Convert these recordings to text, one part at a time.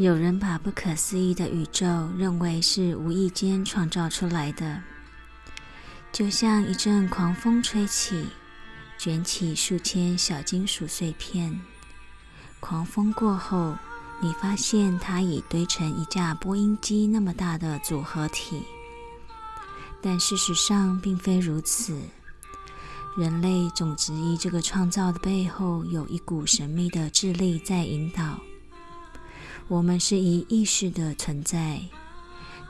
有人把不可思议的宇宙认为是无意间创造出来的，就像一阵狂风吹起，卷起数千小金属碎片。狂风过后，你发现它已堆成一架波音机那么大的组合体。但事实上并非如此。人类总质疑这个创造的背后有一股神秘的智力在引导。我们是以意识的存在，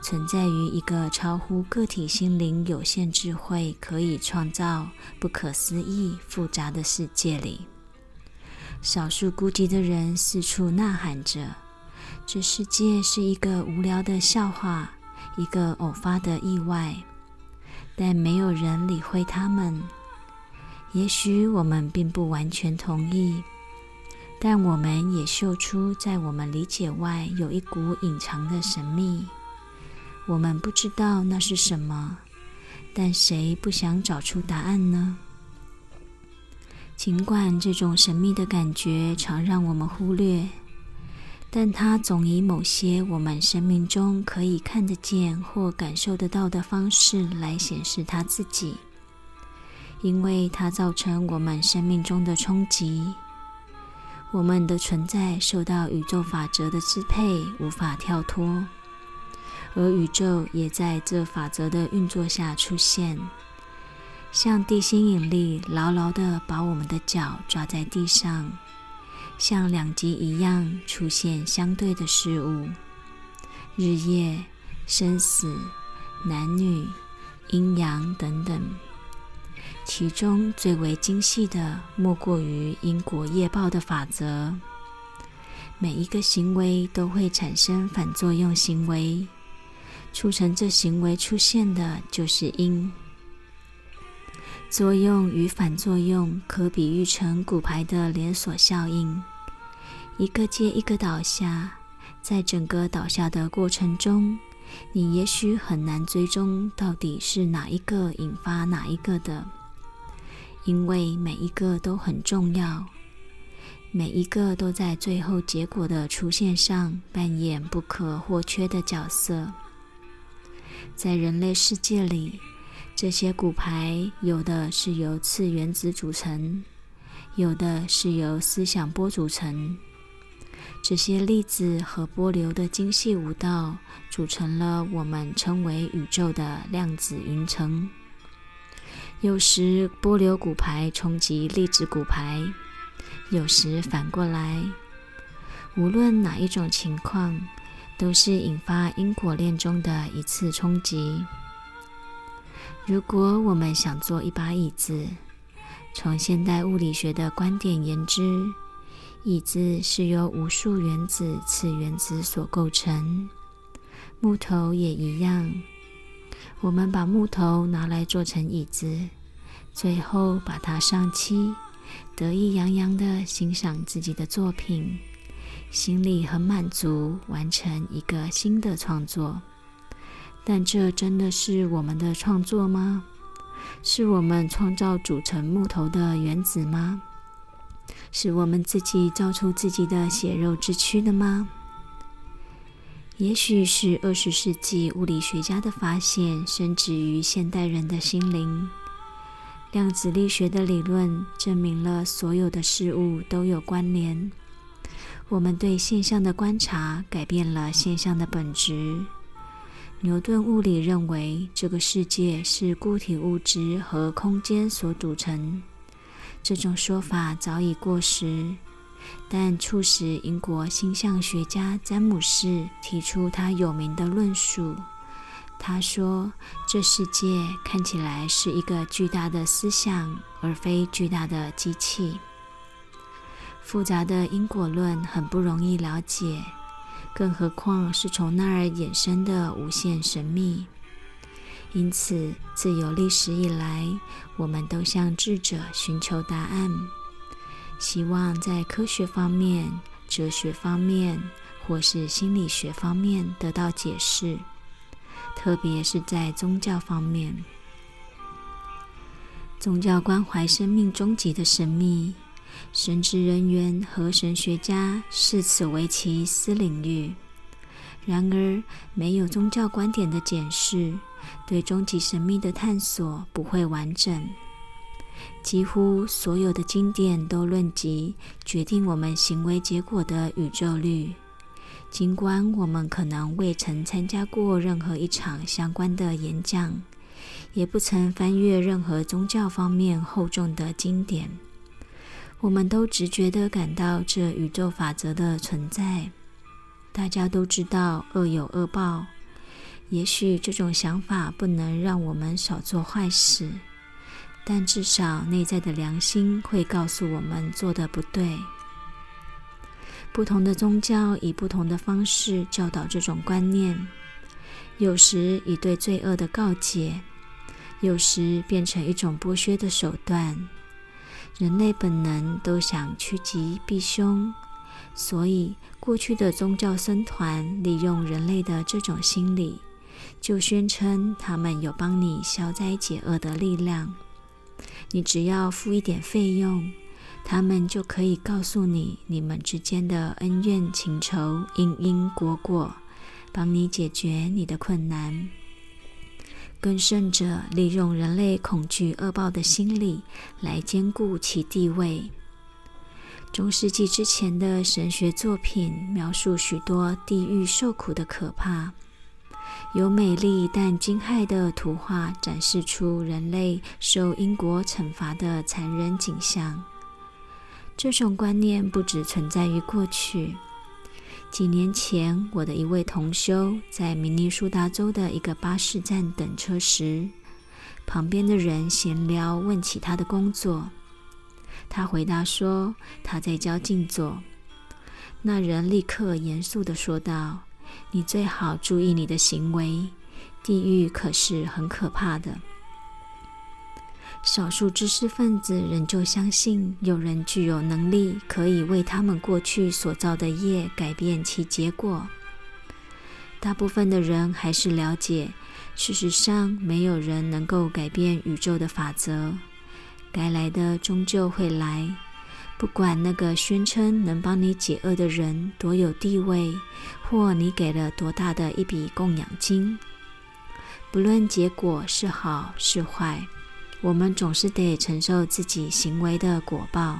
存在于一个超乎个体心灵有限智慧可以创造不可思议复杂的世界里。少数孤寂的人四处呐喊着：“这世界是一个无聊的笑话，一个偶发的意外。”但没有人理会他们。也许我们并不完全同意。但我们也嗅出，在我们理解外有一股隐藏的神秘。我们不知道那是什么，但谁不想找出答案呢？尽管这种神秘的感觉常让我们忽略，但它总以某些我们生命中可以看得见或感受得到的方式来显示它自己，因为它造成我们生命中的冲击。我们的存在受到宇宙法则的支配，无法跳脱，而宇宙也在这法则的运作下出现，像地心引力牢牢地把我们的脚抓在地上，像两极一样出现相对的事物，日夜、生死、男女、阴阳等等。其中最为精细的，莫过于因果业报的法则。每一个行为都会产生反作用行为，促成这行为出现的就是因。作用与反作用可比喻成骨牌的连锁效应，一个接一个倒下。在整个倒下的过程中，你也许很难追踪到底是哪一个引发哪一个的。因为每一个都很重要，每一个都在最后结果的出现上扮演不可或缺的角色。在人类世界里，这些骨牌有的是由次原子组成，有的是由思想波组成。这些粒子和波流的精细舞蹈，组成了我们称为宇宙的量子云层。有时波流骨牌冲击粒子骨牌，有时反过来。无论哪一种情况，都是引发因果链中的一次冲击。如果我们想做一把椅子，从现代物理学的观点言之，椅子是由无数原子次原子所构成，木头也一样。我们把木头拿来做成椅子，最后把它上漆，得意洋洋地欣赏自己的作品，心里很满足，完成一个新的创作。但这真的是我们的创作吗？是我们创造组成木头的原子吗？是我们自己造出自己的血肉之躯的吗？也许是二十世纪物理学家的发现，深植于现代人的心灵。量子力学的理论证明了所有的事物都有关联。我们对现象的观察改变了现象的本质。牛顿物理认为这个世界是固体物质和空间所组成，这种说法早已过时。但促使英国星象学家詹姆士提出他有名的论述。他说：“这世界看起来是一个巨大的思想，而非巨大的机器。复杂的因果论很不容易了解，更何况是从那儿衍生的无限神秘。因此，自有历史以来，我们都向智者寻求答案。”希望在科学方面、哲学方面，或是心理学方面得到解释，特别是在宗教方面。宗教关怀生命终极的神秘，神职人员和神学家视此为其私领域。然而，没有宗教观点的检视，对终极神秘的探索不会完整。几乎所有的经典都论及决定我们行为结果的宇宙律，尽管我们可能未曾参加过任何一场相关的演讲，也不曾翻阅任何宗教方面厚重的经典，我们都直觉地感到这宇宙法则的存在。大家都知道恶有恶报，也许这种想法不能让我们少做坏事，但至少内在的良心会告诉我们做的不对。不同的宗教以不同的方式教导这种观念，有时以对罪恶的告诫，有时变成一种剥削的手段。人类本能都想趋吉避凶。所以，过去的宗教僧团利用人类的这种心理，就宣称他们有帮你消灾解厄的力量。你只要付一点费用，他们就可以告诉你你们之间的恩怨情仇、因因果果，帮你解决你的困难。更甚者，利用人类恐惧恶报的心理来兼顾其地位。中世纪之前的神学作品描述许多地狱受苦的可怕，有美丽但惊骇的图画展示出人类受因果惩罚的残忍景象。这种观念不只存在于过去。几年前，我的一位同修在明尼苏达州的一个巴士站等车时，旁边的人闲聊，问起他的工作。他回答说：“他在教静坐。”那人立刻严肃地说道：“你最好注意你的行为，地狱可是很可怕的。”少数知识分子仍旧相信有人具有能力，可以为他们过去所造的业改变其结果。大部分的人还是了解，事实上没有人能够改变宇宙的法则。该来的终究会来，不管那个宣称能帮你解厄的人多有地位，或你给了多大的一笔供养金。不论结果是好是坏，我们总是得承受自己行为的果报。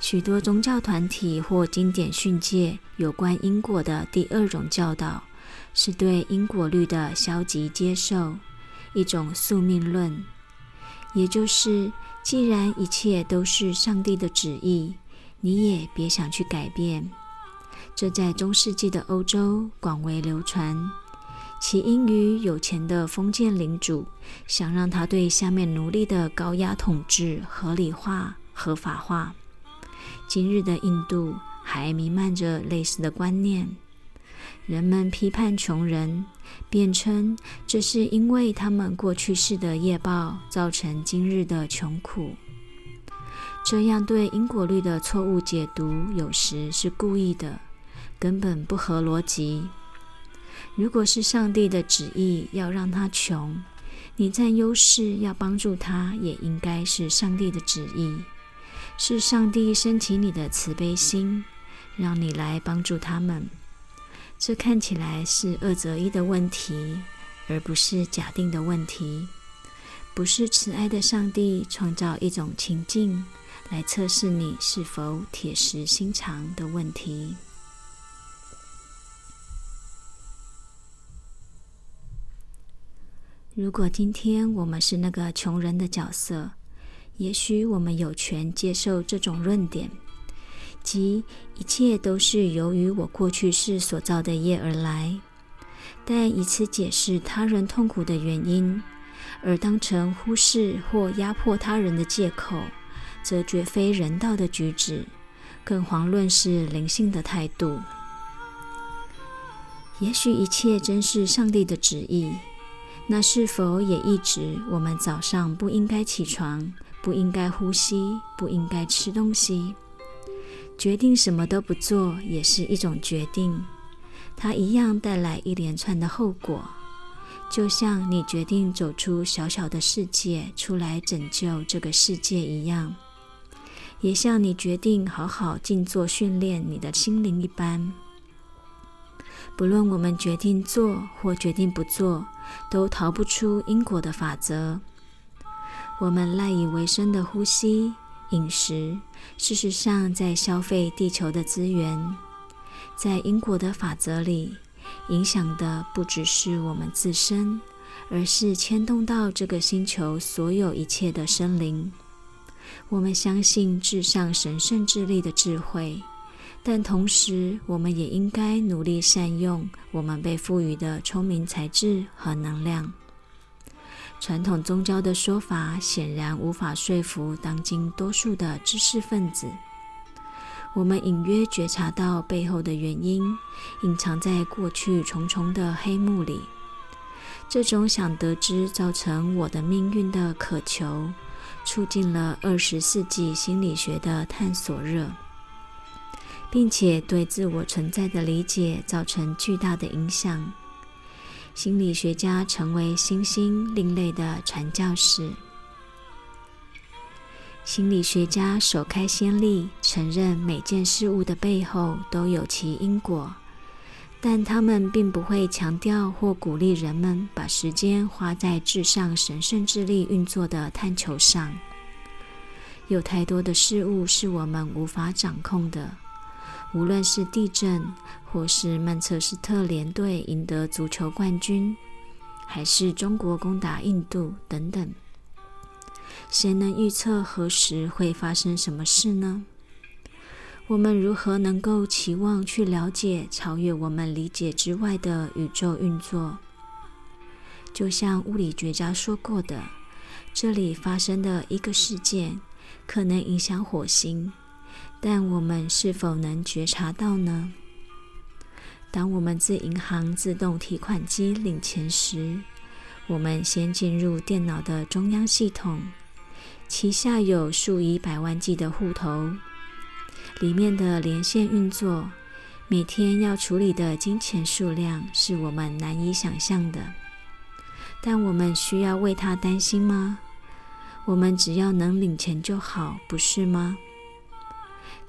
许多宗教团体或经典训诫有关因果的第二种教导，是对因果律的消极接受，一种宿命论。也就是，既然一切都是上帝的旨意，你也别想去改变。这在中世纪的欧洲广为流传，起因于有钱的封建领主想让他对下面奴隶的高压统治合理化、合法化。今日的印度还弥漫着类似的观念。人们批判穷人，辩称这是因为他们过去世的业报造成今日的穷苦。这样对因果律的错误解读，有时是故意的，根本不合逻辑。如果是上帝的旨意要让他穷，你占优势要帮助他，也应该是上帝的旨意。是上帝升起你的慈悲心，让你来帮助他们。这看起来是二择一的问题，而不是假定的问题。不是慈爱的上帝创造一种情境来测试你是否铁石心肠的问题。如果今天我们是那个穷人的角色，也许我们有权接受这种论点。即一切都是由于我过去世所造的业而来，但以此解释他人痛苦的原因，而当成忽视或压迫他人的借口，则绝非人道的举止，更遑论是灵性的态度。也许一切真是上帝的旨意，那是否也意指我们早上不应该起床，不应该呼吸，不应该吃东西？决定什么都不做也是一种决定，它一样带来一连串的后果。就像你决定走出小小的世界，出来拯救这个世界一样，也像你决定好好静坐训练你的心灵一般。不论我们决定做或决定不做，都逃不出因果的法则。我们赖以为生的呼吸、饮食，事实上在消费地球的资源。在因果的法则里，影响的不只是我们自身，而是牵动到这个星球所有一切的生灵。我们相信至上神圣智力的智慧。但同时，我们也应该努力善用我们被赋予的聪明才智和能量。传统宗教的说法显然无法说服当今多数的知识分子。我们隐约觉察到背后的原因，隐藏在过去重重的黑幕里。这种想得知造成我的命运的渴求，促进了二十世纪心理学的探索热。并且对自我存在的理解造成巨大的影响。心理学家成为新兴另类的传教士。心理学家首开先例，承认每件事物的背后都有其因果，但他们并不会强调或鼓励人们把时间花在至上神圣智力运作的探求上。有太多的事物是我们无法掌控的。无论是地震，或是曼彻斯特联队赢得足球冠军，还是中国攻打印度等等，谁能预测何时会发生什么事呢？我们如何能够期望去了解超越我们理解之外的宇宙运作？就像物理学家说过的，这里发生的一个事件，可能影响火星。但我们是否能觉察到呢？当我们自银行自动提款机领钱时，我们先进入电脑的中央系统，旗下有数以百万计的户头，里面的连线运作，每天要处理的金钱数量是我们难以想象的。但我们需要为它担心吗？我们只要能领钱就好，不是吗？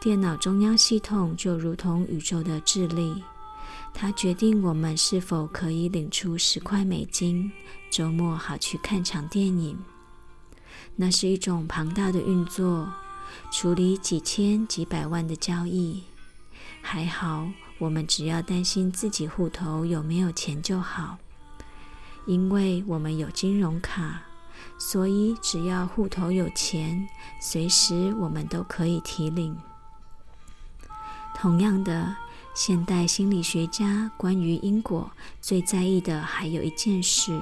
电脑中央系统就如同宇宙的智力，它决定我们是否可以领出十块美金，周末好去看场电影。那是一种庞大的运作，处理几千几百万的交易。还好，我们只要担心自己户头有没有钱就好，因为我们有金融卡，所以只要户头有钱，随时我们都可以提领。同样的，现代心理学家关于因果最在意的还有一件事，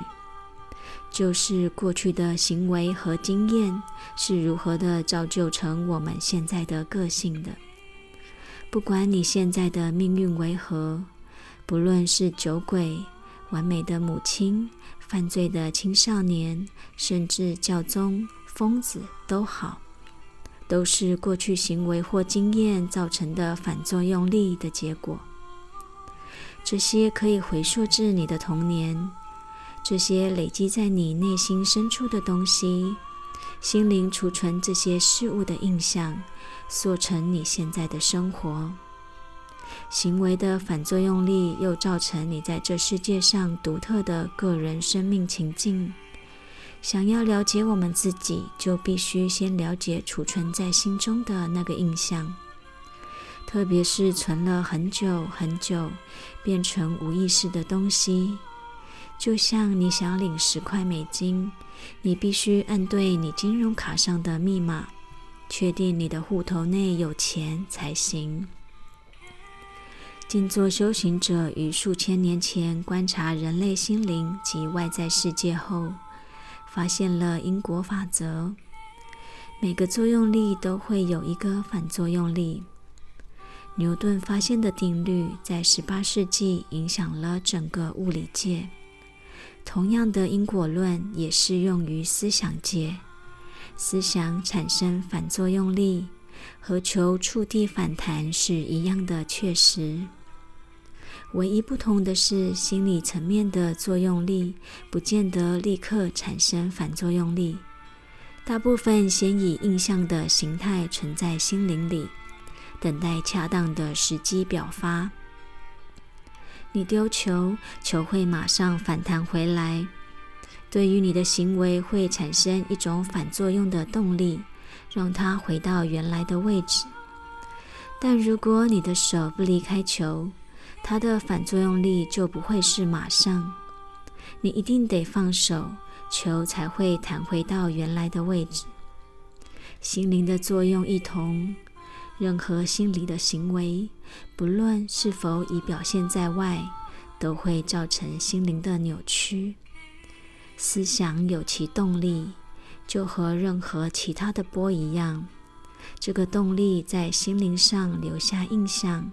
就是过去的行为和经验是如何的造就成我们现在的个性的。不管你现在的命运为何，不论是酒鬼、完美的母亲、犯罪的青少年，甚至教宗、疯子都好。都是过去行为或经验造成的反作用力的结果。这些可以回溯至你的童年，这些累积在你内心深处的东西，心灵储存这些事物的印象，塑成你现在的生活。行为的反作用力又造成你在这世界上独特的个人生命情境。想要了解我们自己，就必须先了解储存在心中的那个印象，特别是存了很久很久，变成无意识的东西。就像你想领十块美金，你必须按对你金融卡上的密码，确定你的户头内有钱才行。静坐修行者于数千年前观察人类心灵及外在世界后。发现了因果法则，每个作用力都会有一个反作用力。牛顿发现的定律在十八世纪影响了整个物理界。同样的因果论也适用于思想界。思想产生反作用力，和球触地反弹是一样的确实。唯一不同的是，心理层面的作用力不见得立刻产生反作用力，大部分先以印象的形态存在心灵里，等待恰当的时机表发。你丢球，球会马上反弹回来，对于你的行为会产生一种反作用的动力，让它回到原来的位置。但如果你的手不离开球，它的反作用力就不会是马上。你一定得放手，球才会弹回到原来的位置。心灵的作用一同，任何心理的行为，不论是否已表现在外，都会造成心灵的扭曲。思想有其动力，就和任何其他的波一样，这个动力在心灵上留下印象，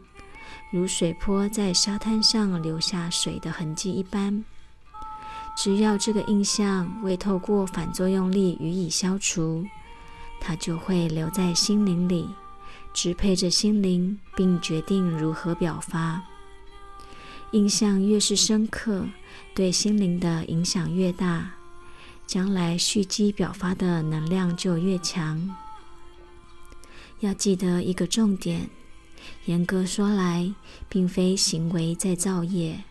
如水波在沙滩上留下水的痕迹一般。只要这个印象未透过反作用力予以消除，它就会留在心灵里，支配着心灵，并决定如何表发。印象越是深刻，对心灵的影响越大，将来蓄积表发的能量就越强。要记得一个重点：严格说来，并非行为在造业。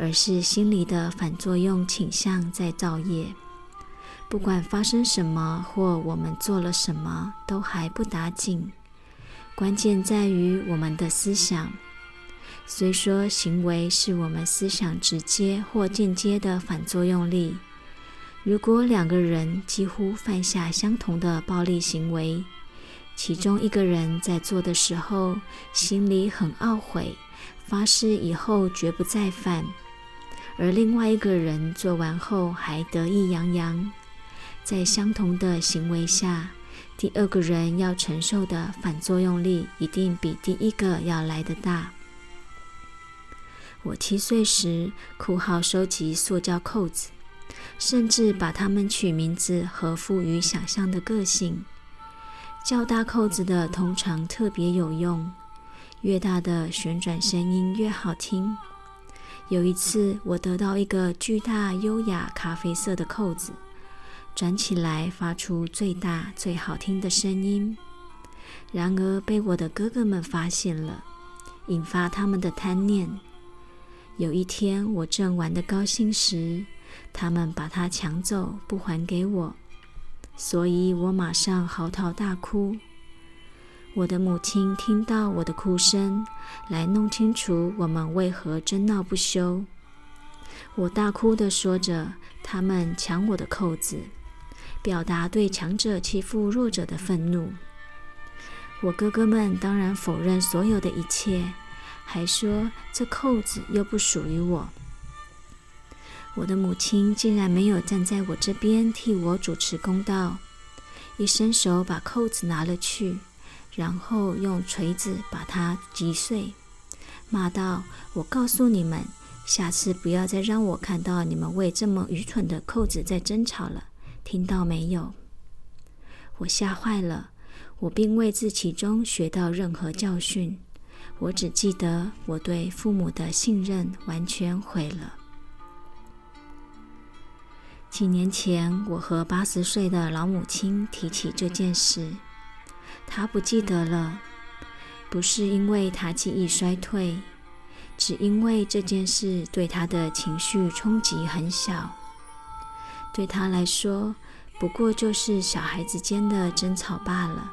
而是心理的反作用倾向在造业。不管发生什么或我们做了什么，都还不打紧。关键在于我们的思想。虽说行为是我们思想直接或间接的反作用力。如果两个人几乎犯下相同的暴力行为，其中一个人在做的时候心里很懊悔，发誓以后绝不再犯。而另外一个人做完后还得意洋洋，在相同的行为下，第二个人要承受的反作用力一定比第一个要来得大。我七岁时，酷好收集塑胶扣子，甚至把它们取名字和赋予想象的个性。较大扣子的通常特别有用，越大的旋转声音越好听。有一次，我得到一个巨大、优雅咖啡色的扣子，转起来发出最大、最好听的声音。然而，被我的哥哥们发现了，引发他们的贪念。有一天，我正玩得高兴时，他们把它抢走，不还给我，所以我马上嚎啕大哭。我的母亲听到我的哭声，来弄清楚我们为何争闹不休。我大哭地说着：“他们抢我的扣子，表达对强者欺负弱者的愤怒。”我哥哥们当然否认所有的一切，还说这扣子又不属于我。我的母亲竟然没有站在我这边替我主持公道，一伸手把扣子拿了去。然后用锤子把它击碎，骂道：“我告诉你们，下次不要再让我看到你们为这么愚蠢的扣子在争吵了，听到没有？”我吓坏了，我并未自其中学到任何教训，我只记得我对父母的信任完全毁了。几年前，我和八十岁的老母亲提起这件事。她不记得了，不是因为她记忆衰退，只因为这件事对她的情绪冲击很小。对她来说，不过就是小孩子间的争吵罢了。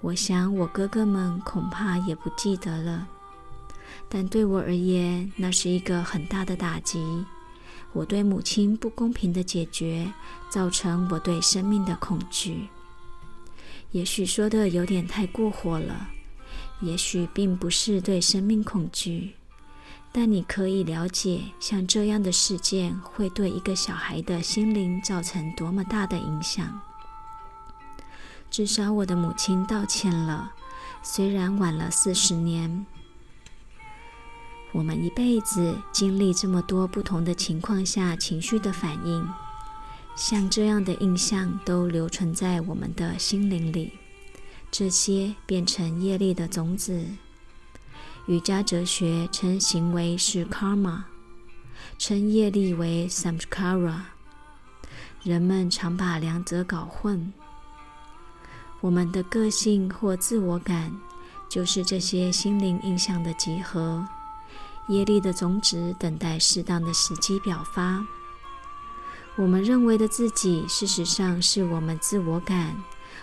我想我哥哥们恐怕也不记得了，但对我而言，那是一个很大的打击。我对母亲不公平的解决，造成我对生命的恐惧。也许说的有点太过火了，也许并不是对生命恐惧，但你可以了解，像这样的事件会对一个小孩的心灵造成多么大的影响。至少我的母亲道歉了，虽然晚了四十年。我们一辈子经历这么多不同的情况下情绪的反应。像这样的印象都留存在我们的心灵里，这些变成业力的种子。瑜伽哲学称行为是 karma，称业力为 samskara。人们常把两者搞混。我们的个性或自我感，就是这些心灵印象的集合。业力的种子等待适当的时机表发。我们认为的自己，事实上是我们自我感、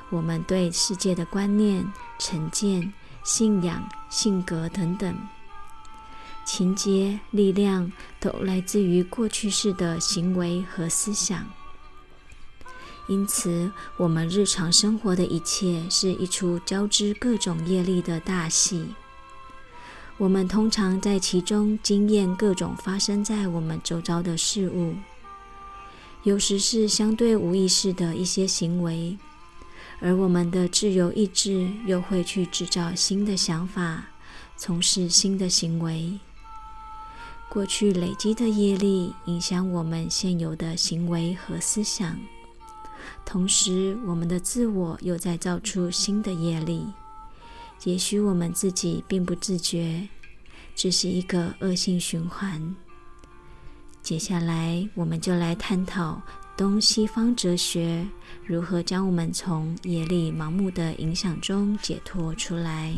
我们对世界的观念、成见、信仰、性格等等情节、力量，都来自于过去式的行为和思想。因此，我们日常生活的一切是一出交织各种业力的大戏。我们通常在其中经验各种发生在我们周遭的事物。有时是相对无意识的一些行为，而我们的自由意志又会去制造新的想法，从事新的行为。过去累积的业力影响我们现有的行为和思想，同时我们的自我又在造出新的业力。也许我们自己并不自觉，这是一个恶性循环。接下来，我们就来探讨东西方哲学如何将我们从业力盲目的影响中解脱出来。